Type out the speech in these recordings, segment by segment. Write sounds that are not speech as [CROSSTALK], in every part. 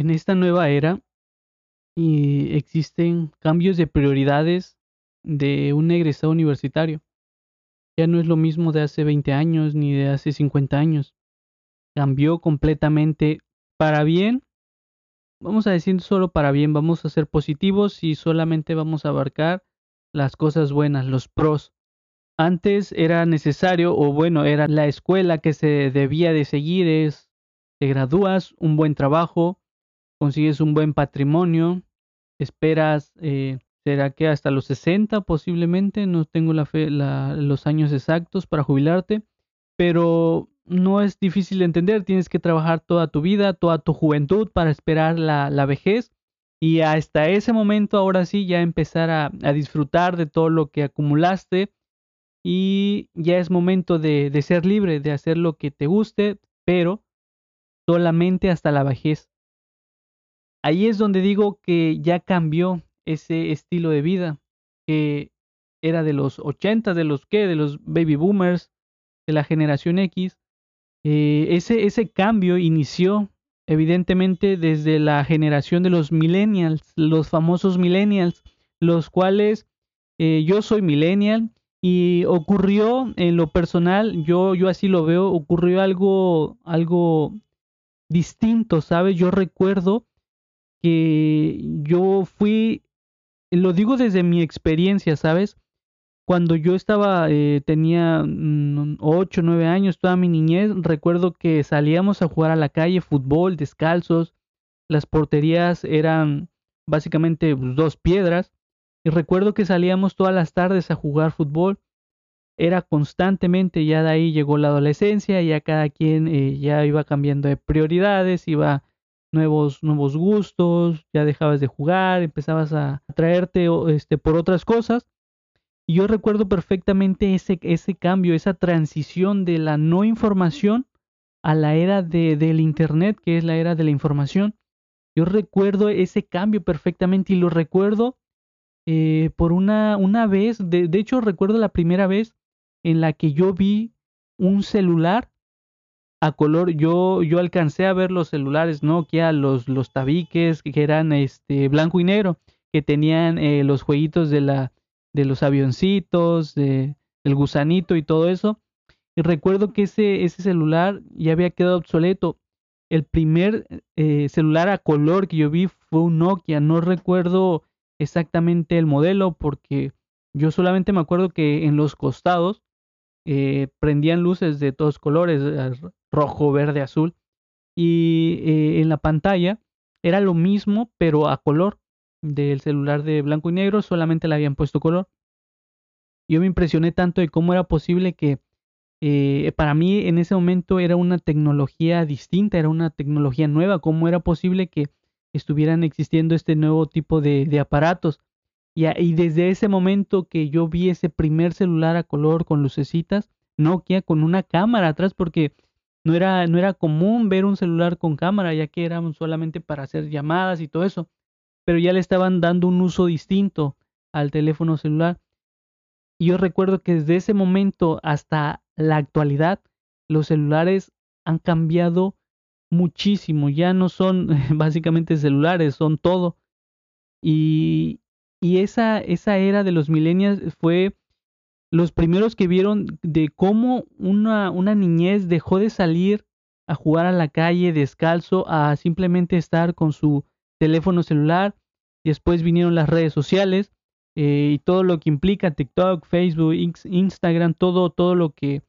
en esta nueva era y existen cambios de prioridades de un egresado universitario. Ya no es lo mismo de hace 20 años ni de hace 50 años. Cambió completamente para bien. Vamos a decir solo para bien, vamos a ser positivos y solamente vamos a abarcar las cosas buenas, los pros. Antes era necesario, o bueno, era la escuela que se debía de seguir, es, te gradúas, un buen trabajo, consigues un buen patrimonio, esperas, eh, será que hasta los 60 posiblemente, no tengo la fe, los años exactos para jubilarte, pero no es difícil de entender, tienes que trabajar toda tu vida, toda tu juventud para esperar la, la vejez. Y hasta ese momento ahora sí ya empezar a, a, disfrutar de todo lo que acumulaste. Y ya es momento de, de ser libre, de hacer lo que te guste, pero solamente hasta la vejez ahí es donde digo que ya cambió ese estilo de vida que era de los 80, de los que, de los baby boomers, de la generación X. Eh, ese, ese cambio inició evidentemente desde la generación de los millennials, los famosos millennials, los cuales eh, yo soy millennial y ocurrió en lo personal, yo, yo así lo veo, ocurrió algo, algo distinto, ¿sabes? Yo recuerdo que yo fui, lo digo desde mi experiencia, ¿sabes? Cuando yo estaba, eh, tenía 8, mm, 9 años, toda mi niñez, recuerdo que salíamos a jugar a la calle, fútbol, descalzos, las porterías eran básicamente pues, dos piedras, y recuerdo que salíamos todas las tardes a jugar fútbol, era constantemente, ya de ahí llegó la adolescencia, ya cada quien eh, ya iba cambiando de prioridades, iba nuevos, nuevos gustos, ya dejabas de jugar, empezabas a traerte este, por otras cosas. Y yo recuerdo perfectamente ese, ese cambio, esa transición de la no información a la era de, del Internet, que es la era de la información. Yo recuerdo ese cambio perfectamente y lo recuerdo eh, por una, una vez, de, de hecho recuerdo la primera vez en la que yo vi un celular a color. Yo, yo alcancé a ver los celulares Nokia, los, los tabiques que eran este blanco y negro, que tenían eh, los jueguitos de la, de los avioncitos, de, del gusanito y todo eso. Y recuerdo que ese, ese celular ya había quedado obsoleto. El primer eh, celular a color que yo vi fue un Nokia. No recuerdo exactamente el modelo porque yo solamente me acuerdo que en los costados eh, prendían luces de todos colores, rojo, verde, azul. Y eh, en la pantalla era lo mismo, pero a color del celular de blanco y negro, solamente le habían puesto color. Yo me impresioné tanto de cómo era posible que eh, para mí en ese momento era una tecnología distinta, era una tecnología nueva, cómo era posible que estuvieran existiendo este nuevo tipo de aparatos. Y, desde ese momento que yo vi ese primer celular a color con lucecitas, Nokia con una cámara atrás, porque no era, no era común ver un celular con cámara, ya que eran solamente para hacer llamadas y todo eso, pero ya le estaban dando un uso distinto al teléfono celular. Y yo recuerdo que desde ese momento hasta la actualidad, los celulares han cambiado muchísimo, ya no son [LAUGHS] básicamente celulares, son todo. Y, y esa, esa era de los millennials fue los primeros que vieron de cómo una, una niñez dejó de salir a jugar a la calle descalzo a simplemente estar con su teléfono celular. Después vinieron las redes sociales eh, y todo lo que implica TikTok, Facebook, Instagram, todo, todo lo que,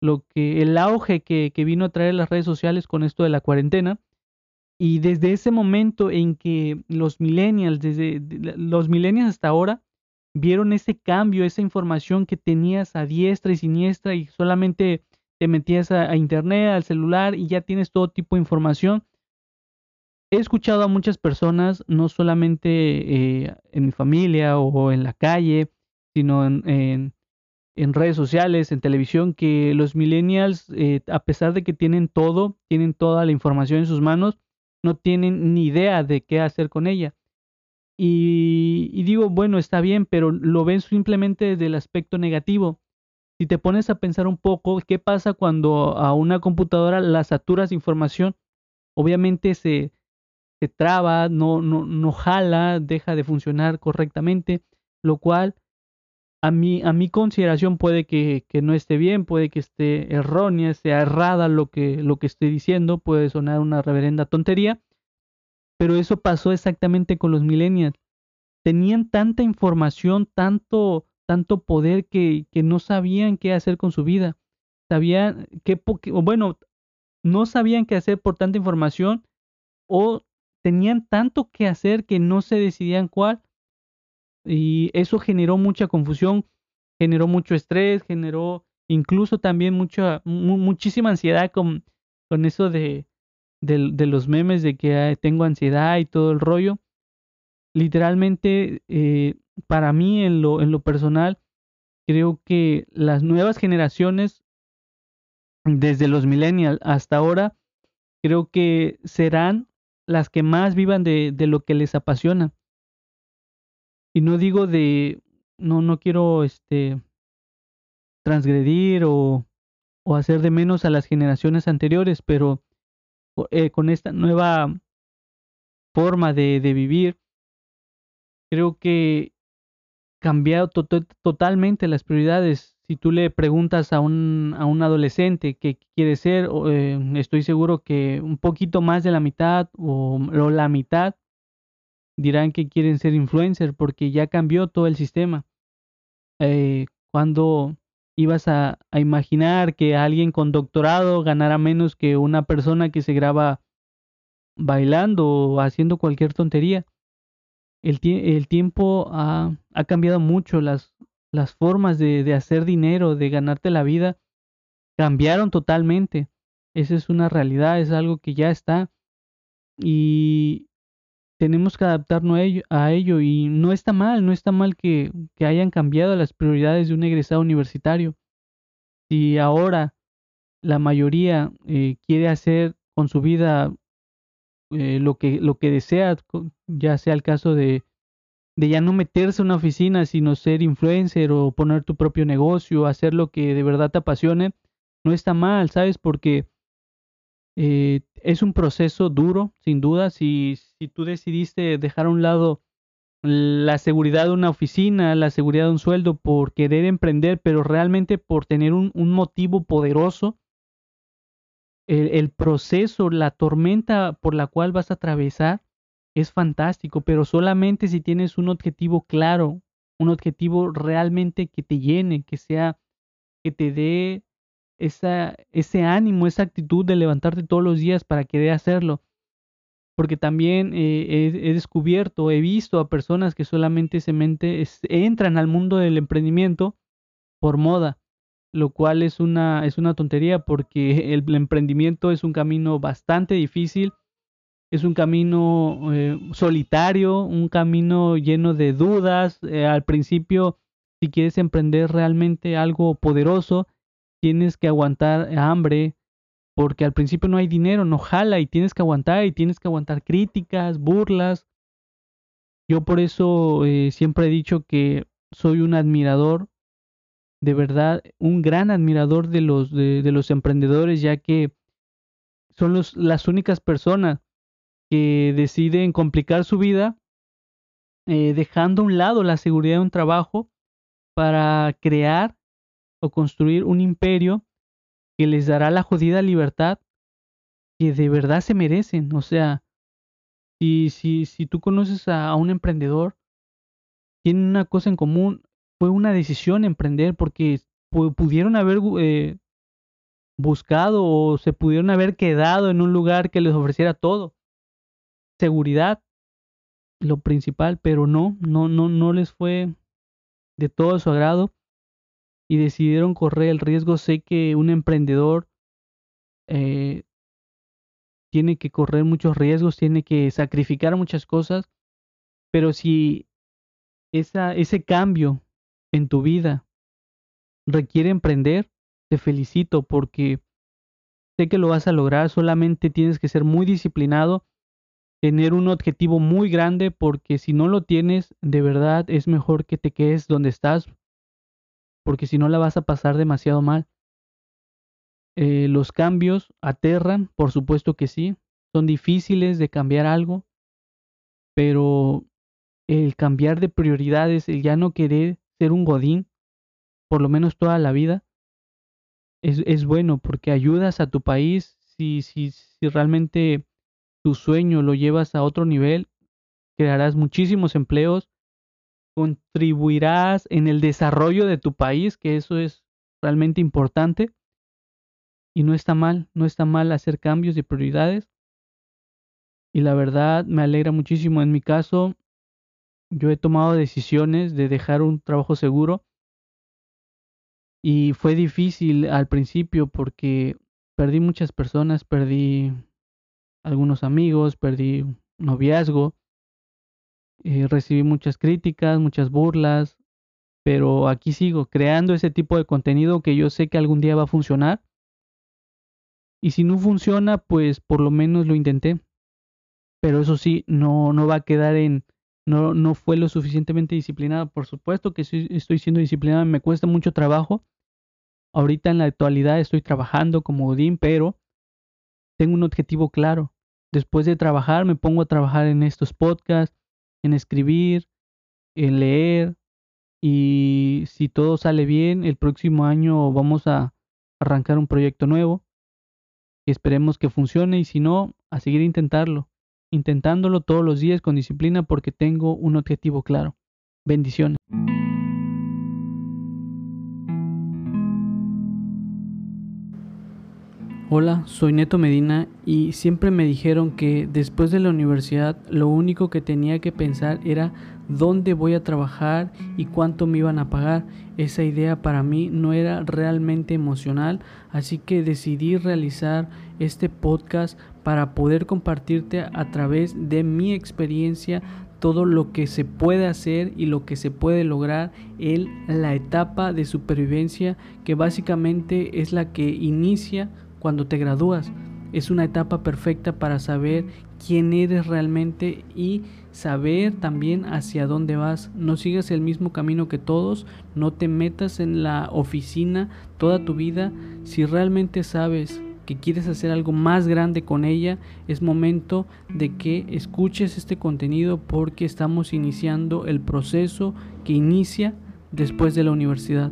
lo que, el auge que, que vino a traer las redes sociales con esto de la cuarentena. Y desde ese momento en que los millennials, desde los millennials hasta ahora, vieron ese cambio, esa información que tenías a diestra y siniestra y solamente te metías a, internet, al celular y ya tienes todo tipo de información. He escuchado a muchas personas, no solamente eh, en mi familia o en la calle, sino en, en, redes sociales, en televisión, que los millennials, eh, a pesar de que tienen todo, tienen toda la información en sus manos, no tienen ni idea de qué hacer con ella. Y, digo, bueno, está bien, pero lo ven simplemente desde el aspecto negativo. Si te pones a pensar un poco, ¿qué pasa cuando a una computadora la saturas de información? Obviamente se, se traba, no, no, no jala, deja de funcionar correctamente, lo cual a mi, a mi consideración puede que, que, no esté bien, puede que esté errónea, sea errada lo que, lo que estoy diciendo, puede sonar una reverenda tontería, pero eso pasó exactamente con los millennials. Tenían tanta información, tanto, tanto poder que, que no sabían qué hacer con su vida. Sabían que, bueno, no sabían qué hacer por tanta información o tenían tanto que hacer que no se decidían cuál y eso generó mucha confusión, generó mucho estrés, generó incluso también mucha, muchísima ansiedad con, con eso de, de, los memes de que tengo ansiedad y todo el rollo. Literalmente, eh, para mí en lo, en lo personal, creo que las nuevas generaciones, desde los millennials hasta ahora, creo que serán las que más vivan de, de lo que les apasiona. Y no digo de, no, no quiero este transgredir o, o hacer de menos a las generaciones anteriores, pero eh, con esta nueva forma de, de vivir, creo que cambiado totalmente las prioridades. Si tú le preguntas a un, a un adolescente qué quiere ser, eh, estoy seguro que un poquito más de la mitad o, o la mitad dirán que quieren ser influencer porque ya cambió todo el sistema. Eh, cuando ibas a, imaginar que alguien con doctorado ganara menos que una persona que se graba bailando o haciendo cualquier tontería. El, el tiempo ha, ha, cambiado mucho, las, las formas de, de hacer dinero, de ganarte la vida, cambiaron totalmente. Esa es una realidad, es algo que ya está. Y, tenemos que adaptarnos a ello, y no está mal, no está mal que, que, hayan cambiado las prioridades de un egresado universitario. Si ahora la mayoría eh, quiere hacer con su vida eh, lo, que, lo que desea, ya sea el caso de, de ya no meterse en una oficina, sino ser influencer o poner tu propio negocio, hacer lo que de verdad te apasione, no está mal, ¿sabes? Porque eh, es un proceso duro, sin duda. Si, tú decidiste dejar a un lado la seguridad de una oficina, la seguridad de un sueldo por querer emprender, pero realmente por tener un, un motivo poderoso, el, el, proceso, la tormenta por la cual vas a atravesar es fantástico, pero solamente si tienes un objetivo claro, un objetivo realmente que te llene, que sea, que te dé esa, ese ánimo, esa actitud de levantarte todos los días para querer hacerlo. Porque también eh, he, descubierto, he visto a personas que solamente se mente, entran al mundo del emprendimiento por moda, lo cual es una, es una tontería porque [LAUGHS] el, emprendimiento es un camino bastante difícil, es un camino eh, solitario, un camino lleno de dudas. Eh, al principio, si quieres emprender realmente algo poderoso, tienes que aguantar hambre, porque al principio no hay dinero, no jala y tienes que aguantar y tienes que aguantar críticas, burlas. Yo por eso eh, siempre he dicho que soy un admirador, de verdad, un gran admirador de los, de, los emprendedores, ya que son las únicas personas que deciden complicar su vida eh, dejando a un lado la seguridad de un trabajo para crear construir un imperio que les dará la jodida libertad que de verdad se merecen. O sea, si, si, si tú conoces a, un emprendedor, tienen una cosa en común, fue una decisión emprender porque pudieron haber eh, buscado o se pudieron haber quedado en un lugar que les ofreciera todo. Seguridad, lo principal, pero no, no, no, no les fue de todo su agrado y decidieron correr el riesgo. Sé que un emprendedor eh, tiene que correr muchos riesgos, tiene que sacrificar muchas cosas, pero si esa, ese cambio en tu vida requiere emprender, te felicito porque sé que lo vas a lograr, solamente tienes que ser muy disciplinado, tener un objetivo muy grande, porque si no lo tienes, de verdad es mejor que te quedes donde estás, porque si no la vas a pasar demasiado mal. Eh, los cambios aterran, por supuesto que sí, son difíciles de cambiar algo, pero el cambiar de prioridades, el ya no querer ser un godín, por lo menos toda la vida, es, es bueno porque ayudas a tu país si, si, si realmente tu sueño lo llevas a otro nivel, crearás muchísimos empleos, contribuirás en el desarrollo de tu país, que eso es realmente importante. Y no está mal, no está mal hacer cambios de prioridades. Y la verdad me alegra muchísimo. En mi caso, yo he tomado decisiones de dejar un trabajo seguro. Y fue difícil al principio porque perdí muchas personas, perdí algunos amigos, perdí noviazgo, eh, recibí muchas críticas, muchas burlas, pero aquí sigo creando ese tipo de contenido que yo sé que algún día va a funcionar. Y si no funciona, pues por lo menos lo intenté. Pero eso sí, no, no va a quedar en, no, no fue lo suficientemente disciplinado. Por supuesto que estoy siendo disciplinado, me cuesta mucho trabajo. Ahorita en la actualidad estoy trabajando como Odín, pero tengo un objetivo claro. Después de trabajar, me pongo a trabajar en estos podcasts, en escribir, en leer. Y si todo sale bien, el próximo año vamos a arrancar un proyecto nuevo. Esperemos que funcione y si no, a seguir intentarlo. Intentándolo todos los días con disciplina porque tengo un objetivo claro. Bendiciones. Hola, soy Neto Medina y siempre me dijeron que después de la universidad lo único que tenía que pensar era dónde voy a trabajar y cuánto me iban a pagar. Esa idea para mí no era realmente emocional, así que decidí realizar este podcast para poder compartirte a través de mi experiencia todo lo que se puede hacer y lo que se puede lograr en la etapa de supervivencia que básicamente es la que inicia cuando te gradúas. Es una etapa perfecta para saber quién eres realmente y saber también hacia dónde vas. No sigas el mismo camino que todos, no te metas en la oficina toda tu vida. Si realmente sabes que quieres hacer algo más grande con ella, es momento de que escuches este contenido porque estamos iniciando el proceso que inicia después de la universidad.